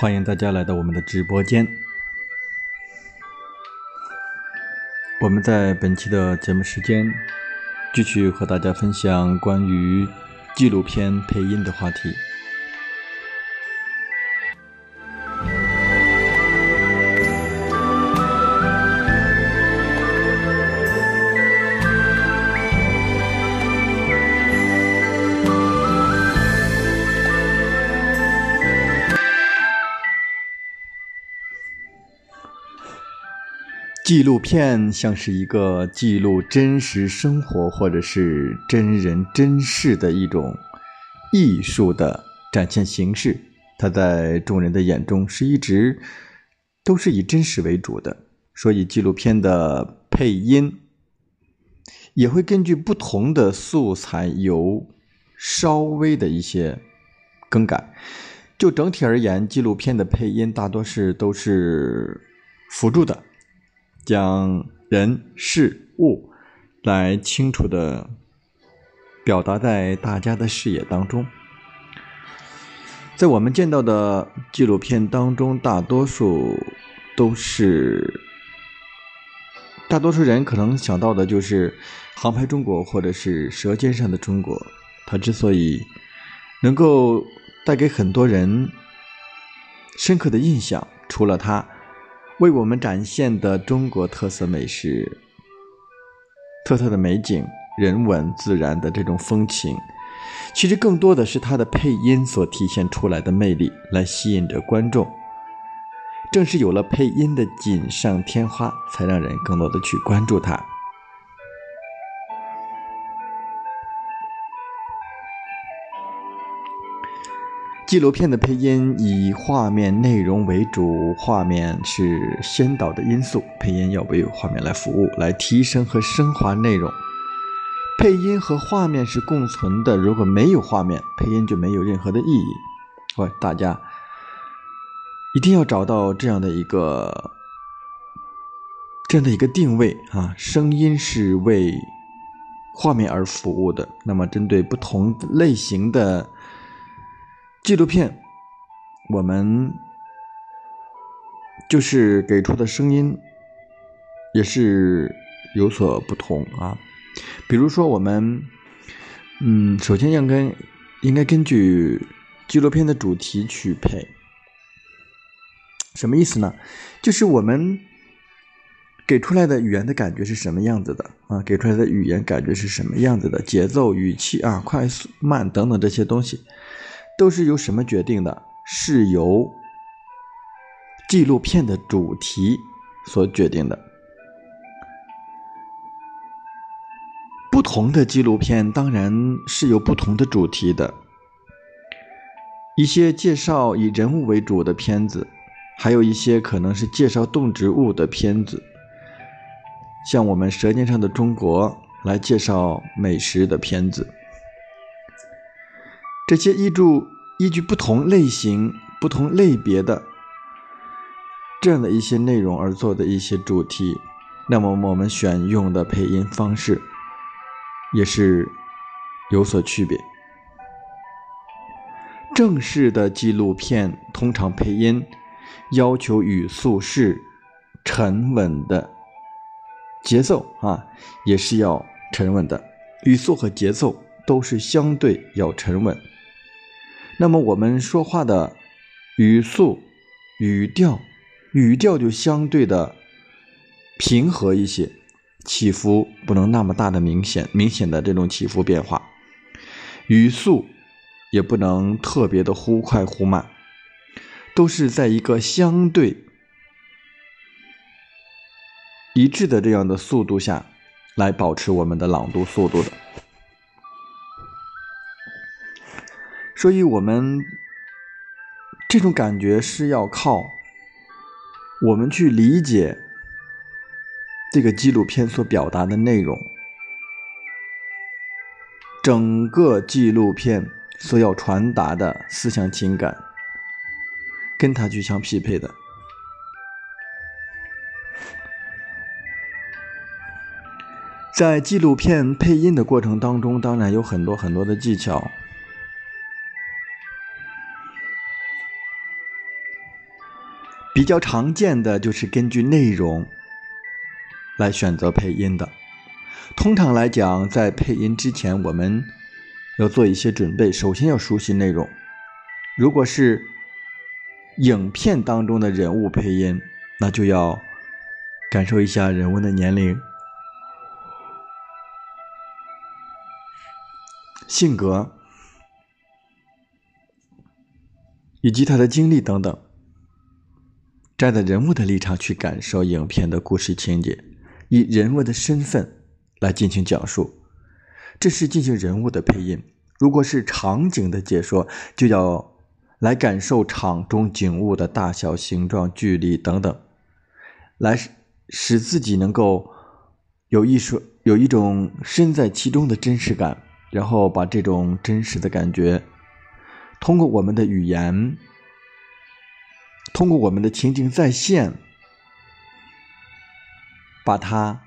欢迎大家来到我们的直播间。我们在本期的节目时间，继续和大家分享关于纪录片配音的话题。纪录片像是一个记录真实生活或者是真人真事的一种艺术的展现形式，它在众人的眼中是一直都是以真实为主的，所以纪录片的配音也会根据不同的素材有稍微的一些更改。就整体而言，纪录片的配音大多是都是辅助的。将人事物来清楚的表达在大家的视野当中，在我们见到的纪录片当中，大多数都是大多数人可能想到的就是《航拍中国》或者是《舌尖上的中国》，它之所以能够带给很多人深刻的印象，除了它。为我们展现的中国特色美食，特色的美景、人文、自然的这种风情。其实更多的是它的配音所体现出来的魅力，来吸引着观众。正是有了配音的锦上添花，才让人更多的去关注它。纪录片的配音以画面内容为主，画面是先导的因素，配音要为画面来服务，来提升和升华内容。配音和画面是共存的，如果没有画面，配音就没有任何的意义。喂，大家一定要找到这样的一个这样的一个定位啊！声音是为画面而服务的。那么，针对不同类型的。纪录片，我们就是给出的声音也是有所不同啊。比如说，我们嗯，首先要跟应该根据纪录片的主题去配，什么意思呢？就是我们给出来的语言的感觉是什么样子的啊？给出来的语言感觉是什么样子的？节奏、语气啊，快速、慢等等这些东西。都是由什么决定的？是由纪录片的主题所决定的。不同的纪录片当然是有不同的主题的。一些介绍以人物为主的片子，还有一些可能是介绍动植物的片子，像我们《舌尖上的中国》来介绍美食的片子。这些依据依据不同类型、不同类别的这样的一些内容而做的一些主题，那么我们选用的配音方式也是有所区别。正式的纪录片通常配音要求语速是沉稳的，节奏啊也是要沉稳的，语速和节奏都是相对要沉稳。那么我们说话的语速、语调、语调就相对的平和一些，起伏不能那么大的明显、明显的这种起伏变化，语速也不能特别的忽快忽慢，都是在一个相对一致的这样的速度下来保持我们的朗读速度的。所以，我们这种感觉是要靠我们去理解这个纪录片所表达的内容，整个纪录片所要传达的思想情感，跟它去相匹配的。在纪录片配音的过程当中，当然有很多很多的技巧。比较常见的就是根据内容来选择配音的。通常来讲，在配音之前，我们要做一些准备。首先要熟悉内容。如果是影片当中的人物配音，那就要感受一下人物的年龄、性格以及他的经历等等。站在人物的立场去感受影片的故事情节，以人物的身份来进行讲述，这是进行人物的配音。如果是场景的解说，就要来感受场中景物的大小、形状、距离等等，来使自己能够有一说有一种身在其中的真实感，然后把这种真实的感觉通过我们的语言。通过我们的情景再现，把它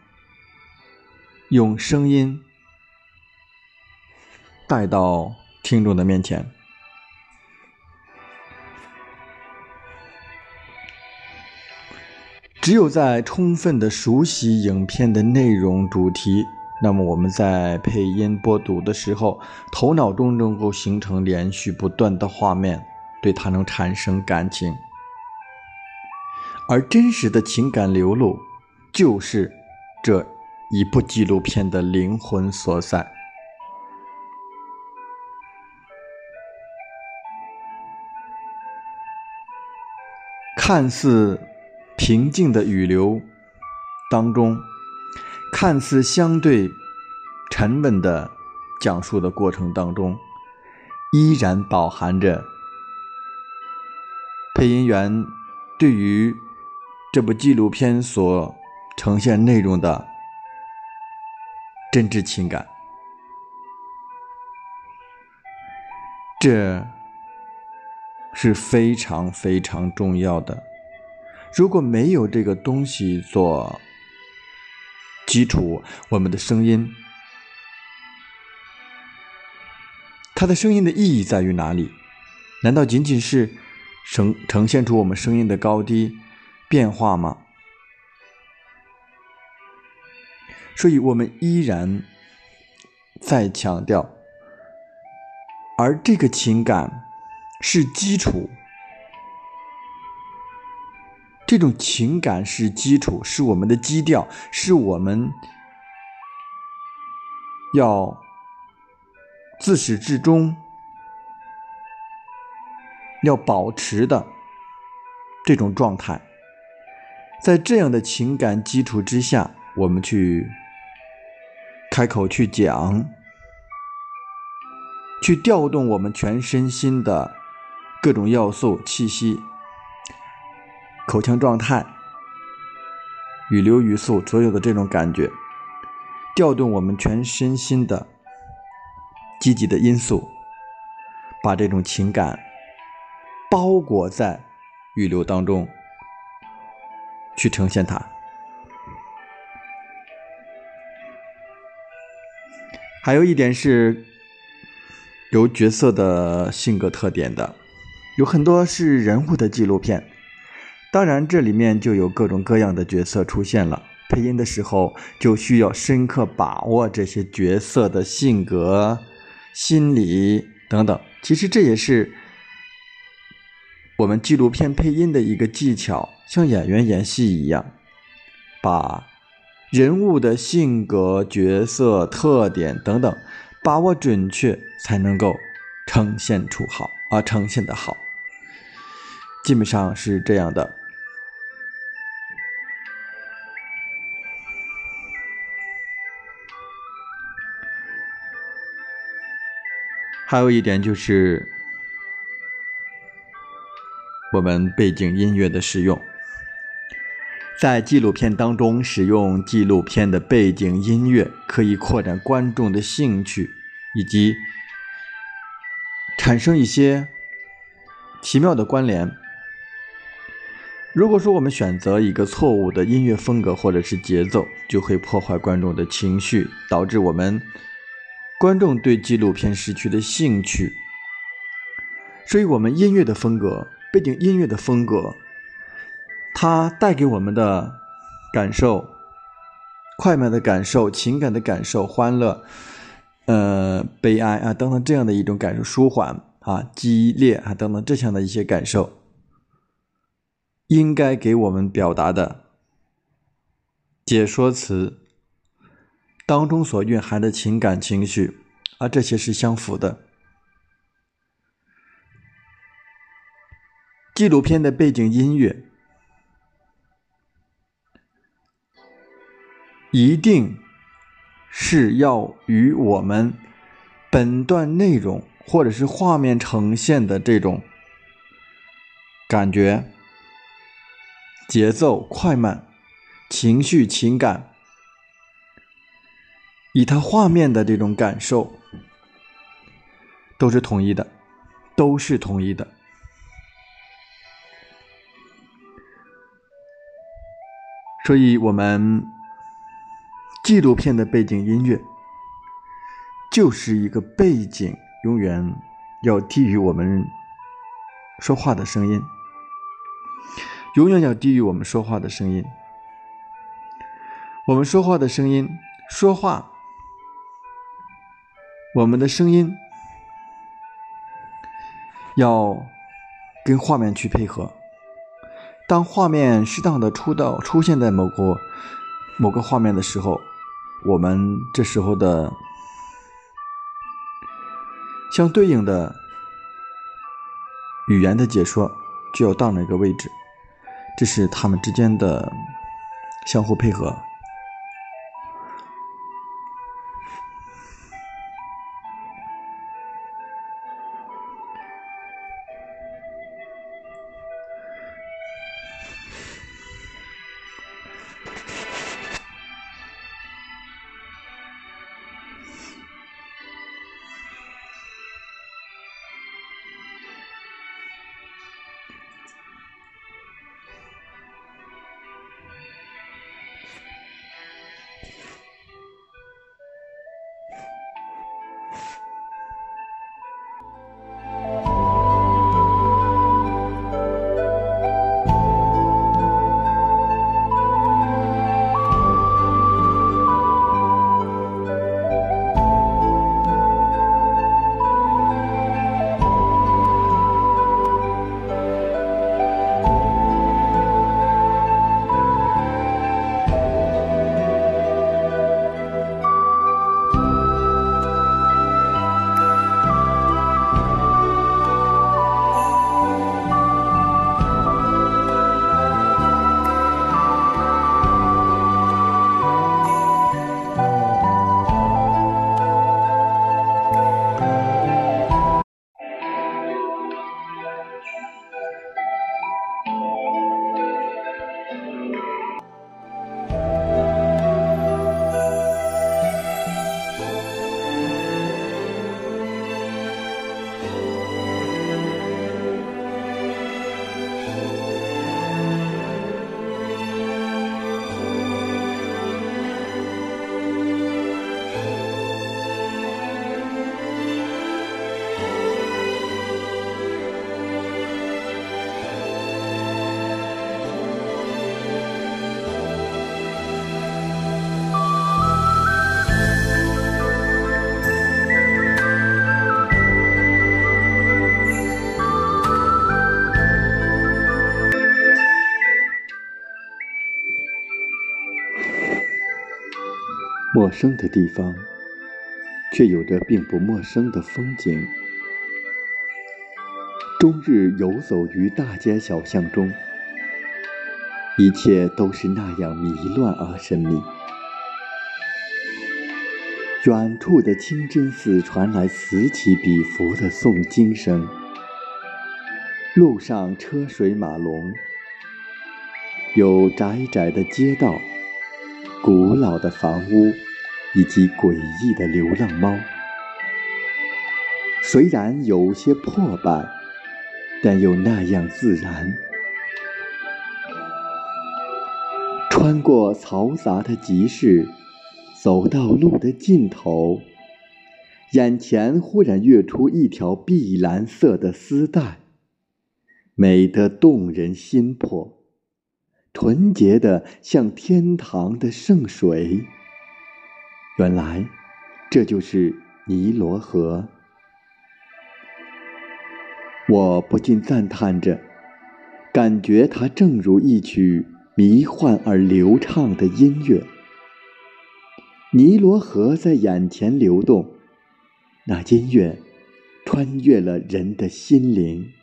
用声音带到听众的面前。只有在充分的熟悉影片的内容主题，那么我们在配音播读的时候，头脑中能够形成连续不断的画面，对它能产生感情。而真实的情感流露，就是这一部纪录片的灵魂所在。看似平静的雨流当中，看似相对沉稳的讲述的过程当中，依然饱含着配音员对于这部纪录片所呈现内容的真挚情感。这。是非常非常重要的。如果没有这个东西做基础，我们的声音，它的声音的意义在于哪里？难道仅仅是呈呈现出我们声音的高低变化吗？所以我们依然在强调，而这个情感。是基础，这种情感是基础，是我们的基调，是我们要自始至终要保持的这种状态。在这样的情感基础之下，我们去开口去讲，去调动我们全身心的。各种要素、气息、口腔状态、语流语速，所有的这种感觉，调动我们全身心的积极的因素，把这种情感包裹在语流当中，去呈现它。还有一点是有角色的性格特点的。有很多是人物的纪录片，当然这里面就有各种各样的角色出现了。配音的时候就需要深刻把握这些角色的性格、心理等等。其实这也是我们纪录片配音的一个技巧，像演员演戏一样，把人物的性格、角色特点等等把握准确，才能够呈现出好。啊，呈现的好，基本上是这样的。还有一点就是，我们背景音乐的使用，在纪录片当中使用纪录片的背景音乐，可以扩展观众的兴趣以及。产生一些奇妙的关联。如果说我们选择一个错误的音乐风格或者是节奏，就会破坏观众的情绪，导致我们观众对纪录片失去了兴趣。所以，我们音乐的风格、背景音乐的风格，它带给我们的感受、快慢的感受、情感的感受、欢乐。呃，悲哀啊，等等这样的一种感受，舒缓啊，激烈啊，等等这样的一些感受，应该给我们表达的解说词当中所蕴含的情感情绪啊，这些是相符的。纪录片的背景音乐。一定。是要与我们本段内容或者是画面呈现的这种感觉、节奏快慢、情绪情感，以它画面的这种感受都是统一的，都是统一的，所以我们。纪录片的背景音乐就是一个背景，永远要低于我们说话的声音，永远要低于我们说话的声音。我们说话的声音，说话，我们的声音要跟画面去配合。当画面适当的出到出现在某个某个画面的时候。我们这时候的相对应的语言的解说就要到那个位置，这是他们之间的相互配合。陌生的地方，却有着并不陌生的风景。终日游走于大街小巷中，一切都是那样迷乱而神秘。远处的清真寺传来此起彼伏的诵经声，路上车水马龙，有窄窄的街道。古老的房屋，以及诡异的流浪猫，虽然有些破败，但又那样自然。穿过嘈杂的集市，走到路的尽头，眼前忽然跃出一条碧蓝色的丝带，美得动人心魄。纯洁的像天堂的圣水，原来这就是尼罗河。我不禁赞叹着，感觉它正如一曲迷幻而流畅的音乐。尼罗河在眼前流动，那音乐穿越了人的心灵。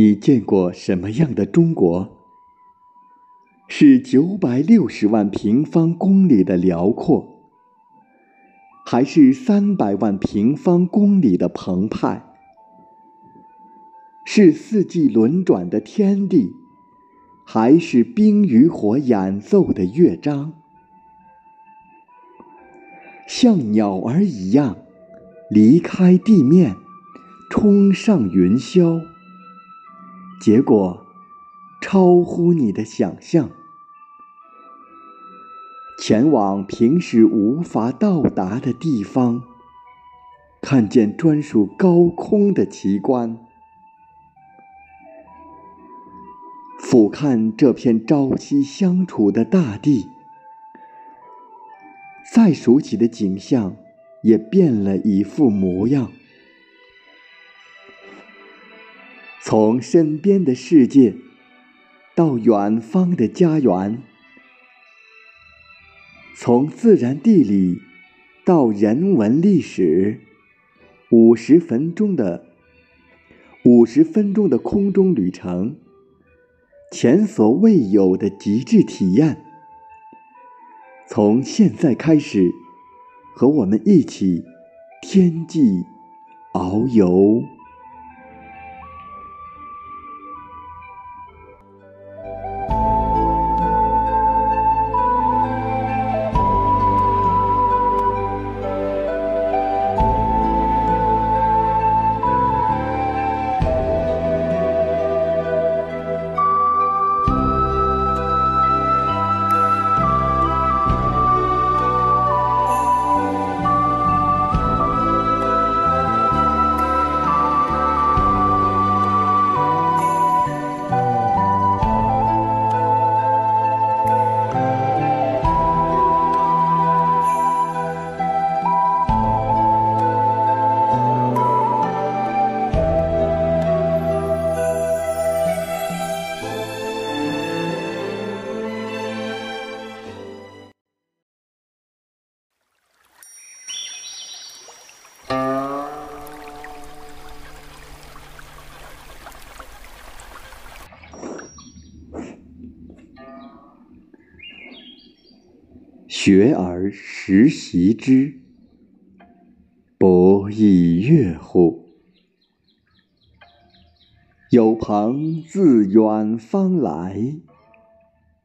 你见过什么样的中国？是九百六十万平方公里的辽阔，还是三百万平方公里的澎湃？是四季轮转的天地，还是冰与火演奏的乐章？像鸟儿一样，离开地面，冲上云霄。结果超乎你的想象，前往平时无法到达的地方，看见专属高空的奇观。俯瞰这片朝夕相处的大地，再熟悉的景象也变了一副模样。从身边的世界到远方的家园，从自然地理到人文历史，五十分钟的五十分钟的空中旅程，前所未有的极致体验。从现在开始，和我们一起天际遨游。学而时习之，不亦说乎？有朋自远方来，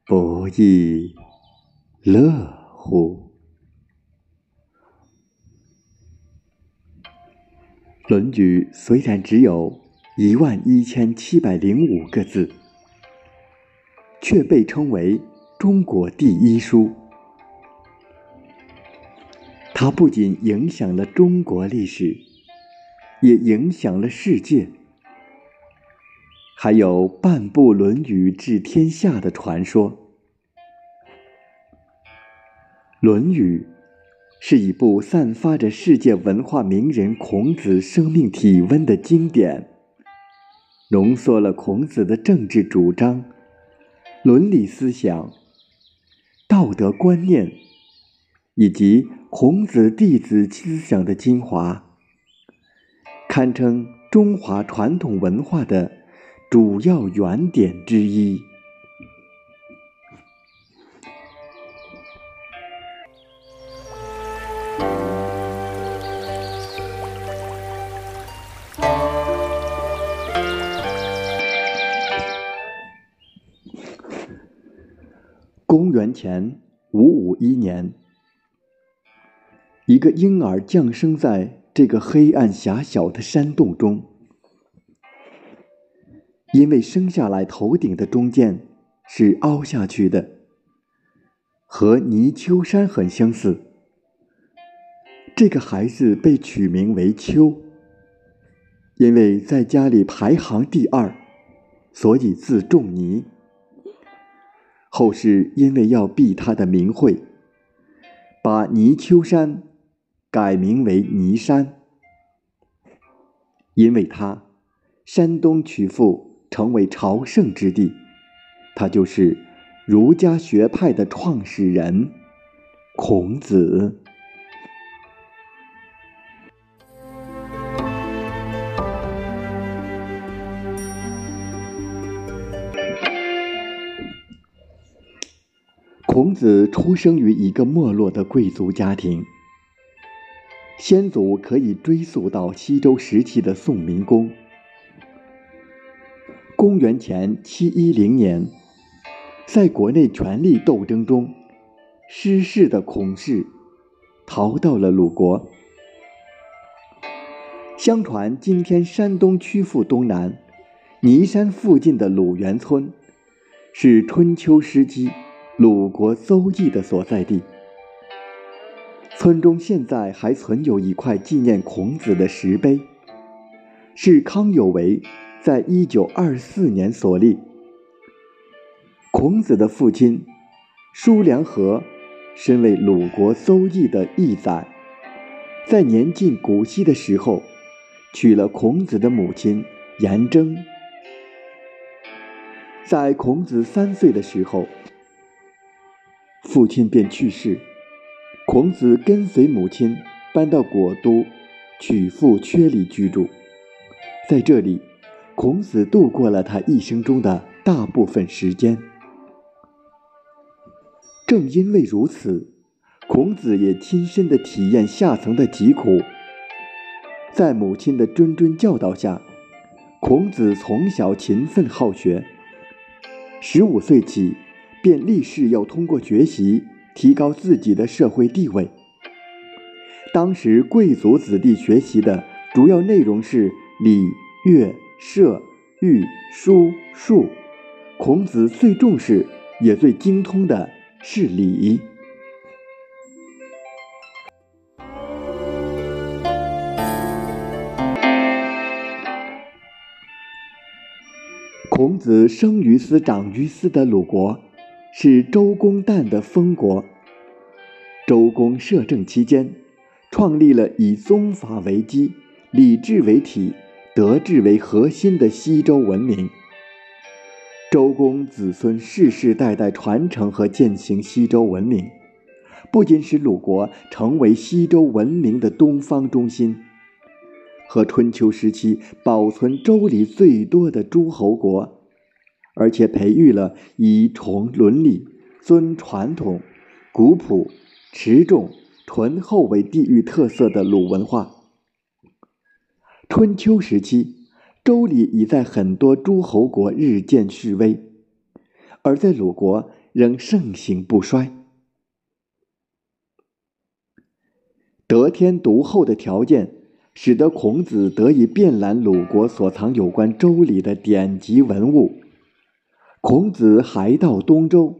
不亦乐乎？《论语》虽然只有一万一千七百零五个字，却被称为中国第一书。它不仅影响了中国历史，也影响了世界。还有半部《论语》治天下的传说，《论语》是一部散发着世界文化名人孔子生命体温的经典，浓缩了孔子的政治主张、伦理思想、道德观念。以及孔子弟子思想的精华，堪称中华传统文化的主要原点之一。公元前五五一年。一个婴儿降生在这个黑暗狭小的山洞中，因为生下来头顶的中间是凹下去的，和泥鳅山很相似。这个孩子被取名为丘，因为在家里排行第二，所以自仲尼。后世因为要避他的名讳，把泥鳅山。改名为尼山，因为他山东曲阜成为朝圣之地，他就是儒家学派的创始人孔子。孔子出生于一个没落的贵族家庭。先祖可以追溯到西周时期的宋明公。公元前七一零年，在国内权力斗争中失势的孔氏逃到了鲁国。相传，今天山东曲阜东南尼山附近的鲁元村，是春秋时期鲁国邹邑的所在地。村中现在还存有一块纪念孔子的石碑，是康有为在一九二四年所立。孔子的父亲叔梁纥，身为鲁国邹邑的邑宰，在年近古稀的时候，娶了孔子的母亲颜征。在孔子三岁的时候，父亲便去世，孔子跟随母亲搬到国都曲阜阙里居住，在这里，孔子度过了他一生中的大部分时间。正因为如此，孔子也亲身的体验下层的疾苦。在母亲的谆谆教导下，孔子从小勤奋好学。十五岁起，便立誓要通过学习提高自己的社会地位。当时贵族子弟学习的主要内容是礼、乐、射、御、书、数，孔子最重视也最精通的是礼。孔子生于斯，长于斯的鲁国，是周公旦的封国。周公摄政期间，创立了以宗法为基、礼制为体、德治为核心的西周文明。周公子孙世世代代传承和践行西周文明，不仅使鲁国成为西周文明的东方中心。和春秋时期保存周礼最多的诸侯国，而且培育了以崇伦理、尊传统、古朴、持重、醇厚为地域特色的鲁文化。春秋时期，周礼已在很多诸侯国日渐式微，而在鲁国仍盛行不衰。得天独厚的条件。使得孔子得以遍览鲁国所藏有关周礼的典籍文物。孔子还到东周，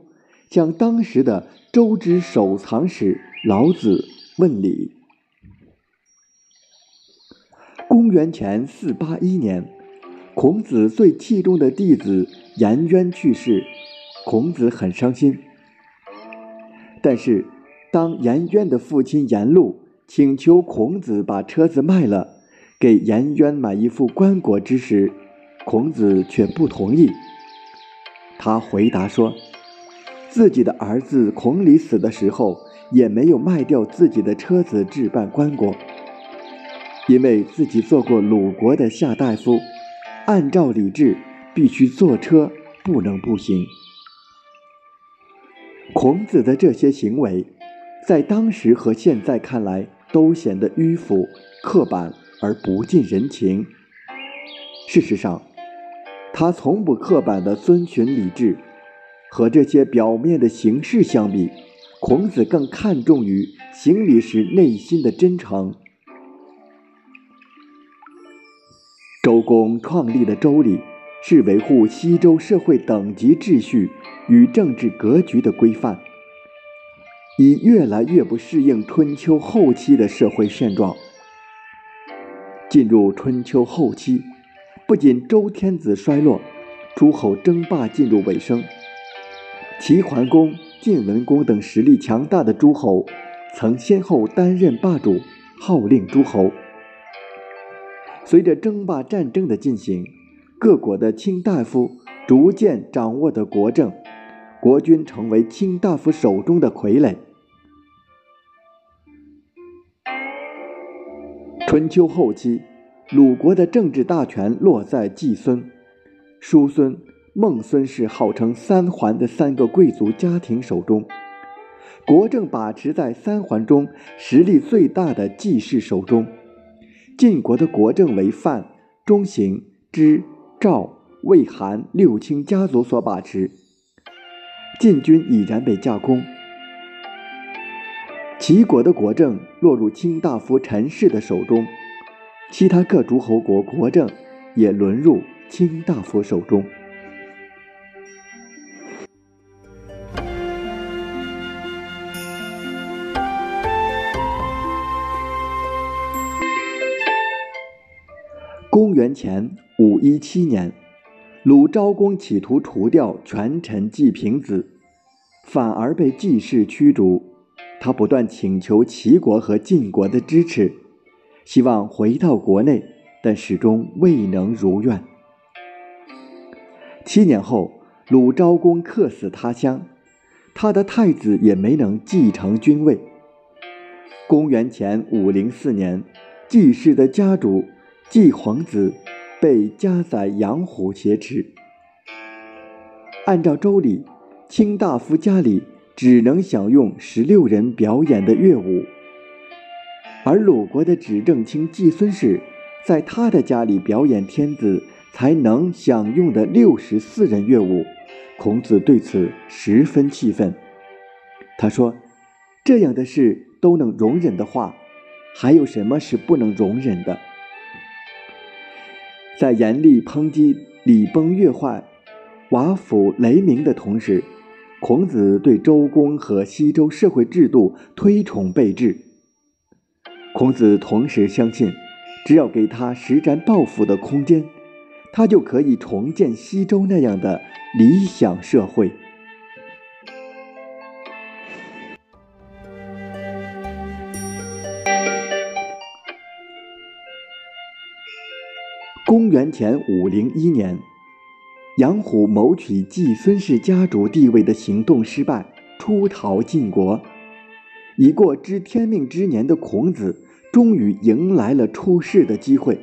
向当时的周之守藏史老子问礼。公元前四八一年，孔子最器重的弟子颜渊去世，孔子很伤心。但是，当颜渊的父亲颜路。请求孔子把车子卖了，给颜渊买一副棺椁之时，孔子却不同意。他回答说：“自己的儿子孔鲤死的时候，也没有卖掉自己的车子置办棺椁，因为自己做过鲁国的夏大夫，按照礼制，必须坐车，不能步行。”孔子的这些行为，在当时和现在看来，都显得迂腐、刻板而不近人情。事实上，他从不刻板地遵循礼制。和这些表面的形式相比，孔子更看重于行礼时内心的真诚。周公创立的周礼，是维护西周社会等级秩序与政治格局的规范。已越来越不适应春秋后期的社会现状。进入春秋后期，不仅周天子衰落，诸侯争霸进入尾声。齐桓公、晋文公等实力强大的诸侯，曾先后担任霸主，号令诸侯。随着争霸战争的进行，各国的卿大夫逐渐掌握的国政，国君成为卿大夫手中的傀儡。春秋后期，鲁国的政治大权落在季孙、叔孙、孟孙氏号称三桓的三个贵族家庭手中，国政把持在三桓中实力最大的季氏手中。晋国的国政为范、中行、支、赵、魏、韩六卿家族所把持，晋军已然被架空。齐国的国政落入卿大夫陈氏的手中，其他各诸侯国国政也沦入卿大夫手中。公元前五一七年，鲁昭公企图除掉权臣季平子，反而被季氏驱逐。他不断请求齐国和晋国的支持，希望回到国内，但始终未能如愿。七年后，鲁昭公客死他乡，他的太子也没能继承君位。公元前五零四年，季氏的家主季皇子。被加在阳虎挟持。按照周礼，卿大夫家里只能享用十六人表演的乐舞，而鲁国的执政卿季孙氏在他的家里表演天子才能享用的六十四人乐舞。孔子对此十分气愤，他说：“这样的事都能容忍的话，还有什么是不能容忍的？”在严厉抨击礼崩乐坏、瓦釜雷鸣的同时，孔子对周公和西周社会制度推崇备至。孔子同时相信，只要给他施展抱负的空间，他就可以重建西周那样的理想社会。公元前五零一年，杨虎谋取季孙氏家主地位的行动失败，出逃晋国。已过知天命之年的孔子，终于迎来了出世的机会。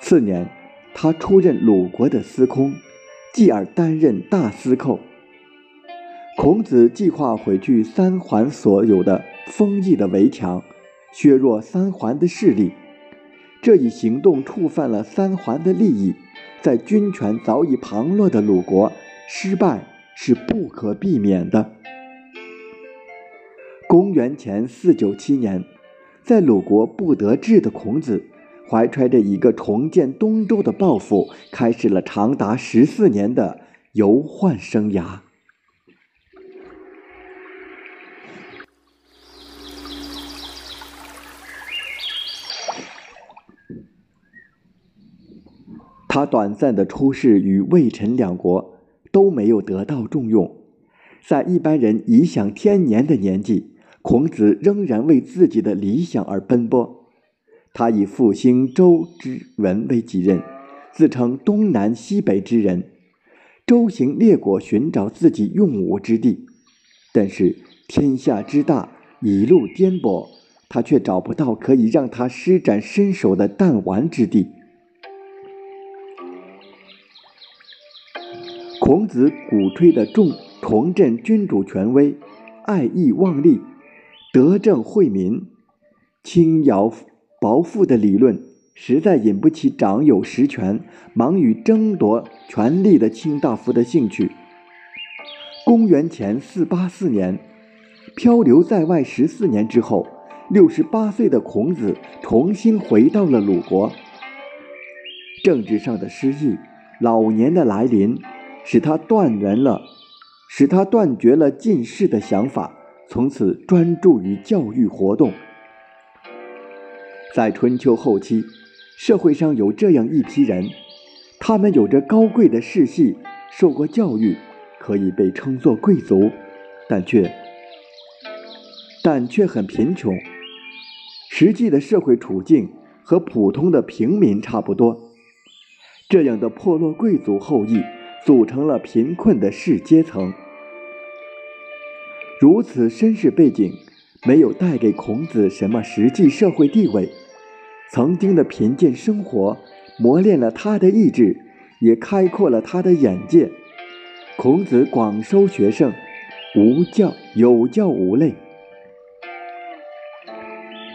次年，他出任鲁国的司空，继而担任大司寇。孔子计划毁去三桓所有的封邑的围墙，削弱三桓的势力。这一行动触犯了三桓的利益，在军权早已旁落的鲁国，失败是不可避免的。公元前四九七年，在鲁国不得志的孔子，怀揣着一个重建东周的抱负，开始了长达十四年的游宦生涯。他短暂的出仕与魏、陈两国都没有得到重用，在一般人颐享天年的年纪，孔子仍然为自己的理想而奔波。他以复兴周之文为己任，自称东南西北之人，周行列国寻找自己用武之地。但是天下之大，一路颠簸，他却找不到可以让他施展身手的弹丸之地。孔子鼓吹的重重振君主权威、爱义忘利、德政惠民、轻徭薄赋的理论，实在引不起掌有实权、忙于争夺权力的卿大夫的兴趣。公元前四八四年，漂流在外十四年之后，六十八岁的孔子重新回到了鲁国。政治上的失意，老年的来临。使他断然了，使他断绝了进士的想法，从此专注于教育活动。在春秋后期，社会上有这样一批人，他们有着高贵的世系，受过教育，可以被称作贵族，但却但却很贫穷，实际的社会处境和普通的平民差不多。这样的破落贵族后裔。组成了贫困的士阶层。如此身世背景，没有带给孔子什么实际社会地位。曾经的贫贱生活，磨练了他的意志，也开阔了他的眼界。孔子广收学生，无教有教无类。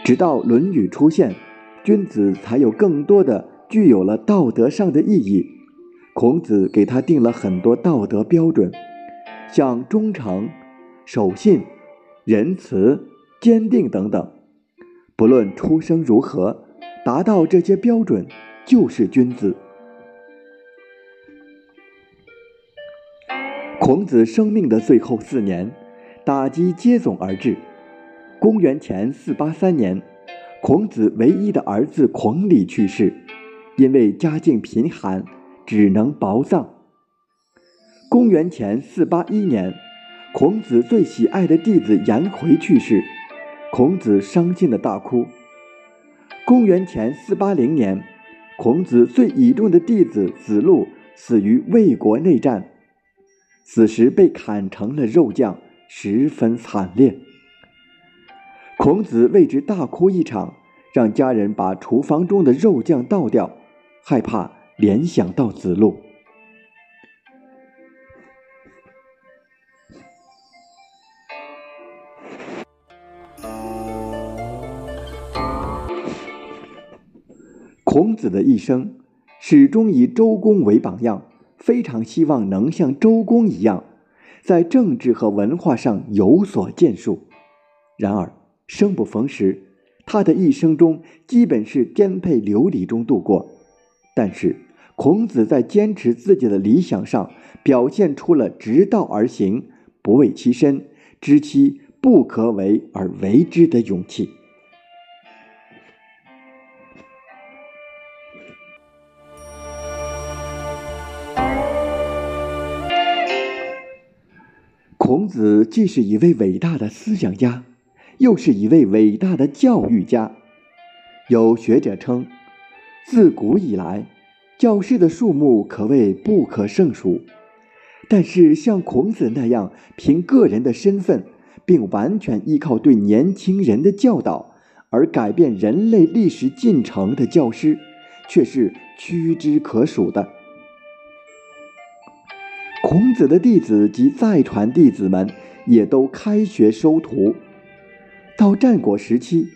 直到《论语》出现，君子才有更多的具有了道德上的意义。孔子给他定了很多道德标准，像忠诚、守信、仁慈、坚定等等。不论出生如何，达到这些标准就是君子。孔子生命的最后四年，打击接踵而至。公元前四八三年，孔子唯一的儿子孔鲤去世，因为家境贫寒，只能薄葬。公元前四八一年，孔子最喜爱的弟子颜回去世，孔子伤心的大哭。公元前四八零年，孔子最倚重的弟子子路死于魏国内战，死时被砍成了肉酱，十分惨烈。孔子为之大哭一场，让家人把厨房中的肉酱倒掉，害怕联想到子路。孔子的一生始终以周公为榜样，非常希望能像周公一样，在政治和文化上有所建树。然而生不逢时，他的一生中基本是颠沛流离中度过。但是孔子在坚持自己的理想上，表现出了直道而行、不为其身、知其不可为而为之的勇气。既是一位伟大的思想家，又是一位伟大的教育家。有学者称，自古以来，教师的数目可谓不可胜数。但是，像孔子那样凭个人的身份，并完全依靠对年轻人的教导而改变人类历史进程的教师，却是屈指可数的。孔子的弟子及再传弟子们也都开学收徒。到战国时期，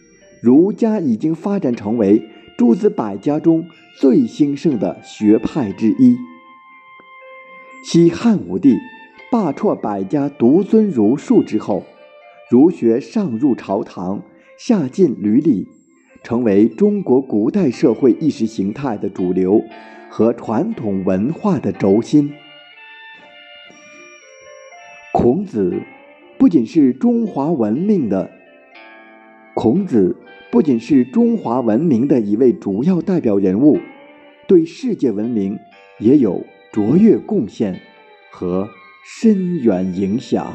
儒家已经发展成为诸子百家中最兴盛的学派之一。西汉武帝罢黜百家，独尊儒术之后，儒学上入朝堂，下进闾里，成为中国古代社会意识形态的主流和传统文化的轴心。孔子不仅是中华文明的孔子不仅是中华文明的一位主要代表人物，对世界文明也有卓越贡献和深远影响。